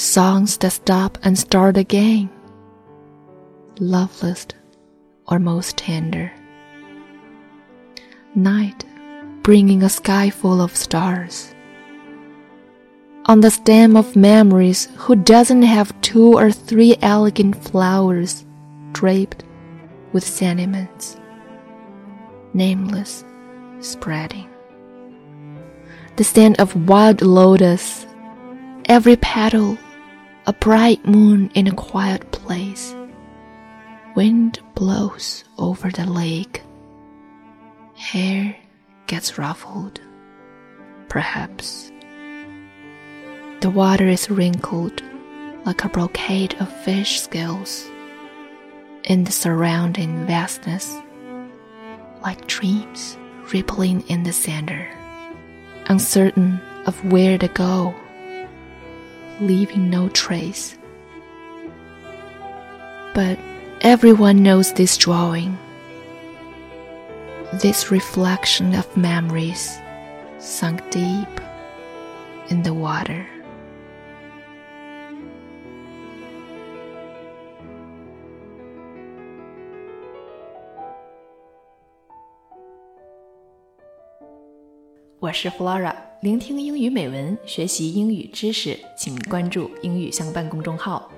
songs that stop and start again, loveless or most tender. Night bringing a sky full of stars. On the stem of memories, who doesn't have two or three elegant flowers draped with sentiments, nameless, spreading? The scent of wild lotus, every petal a bright moon in a quiet place. Wind blows over the lake. Hair gets ruffled. Perhaps. The water is wrinkled like a brocade of fish scales in the surrounding vastness, like dreams rippling in the center, uncertain of where to go, leaving no trace. But everyone knows this drawing, this reflection of memories sunk deep in the water. Flora，聆听英语美文，学习英语知识，请关注“英语相伴”公众号。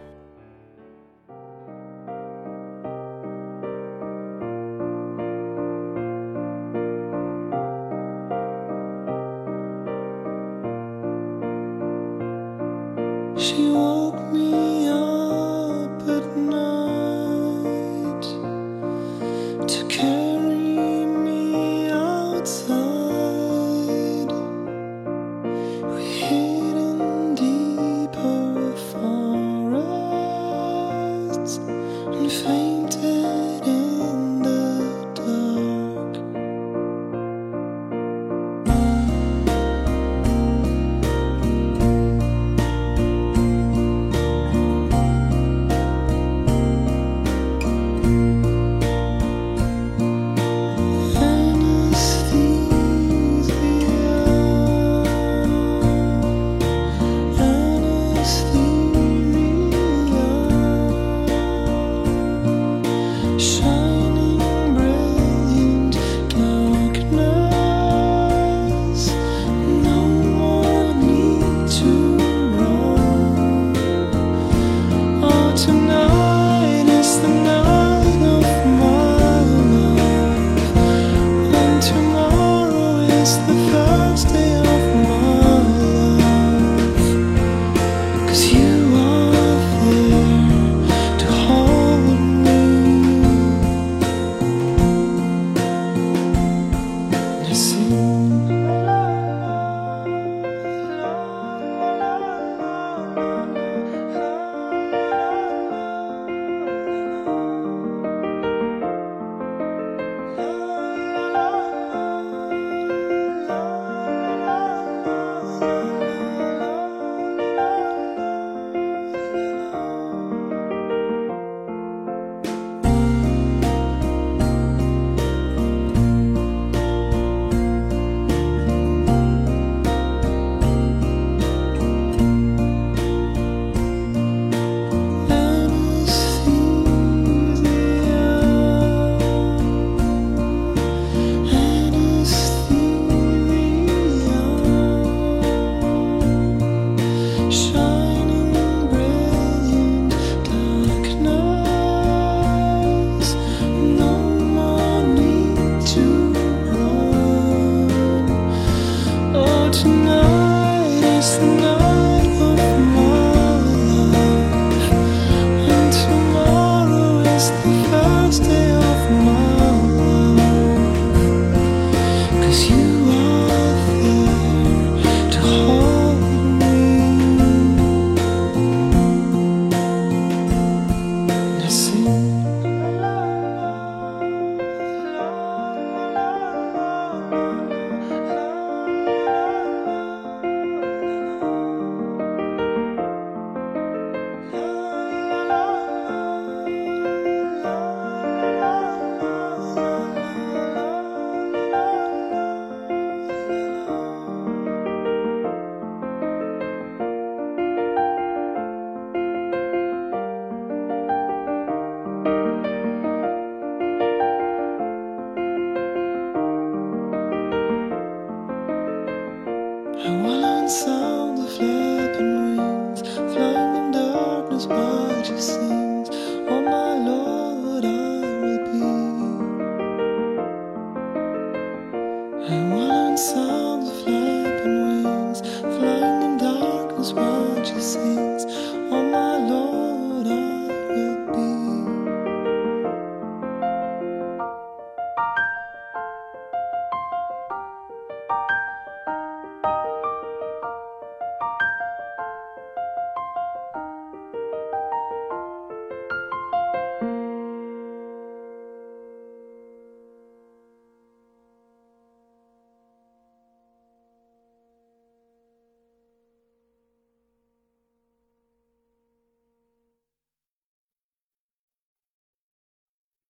走。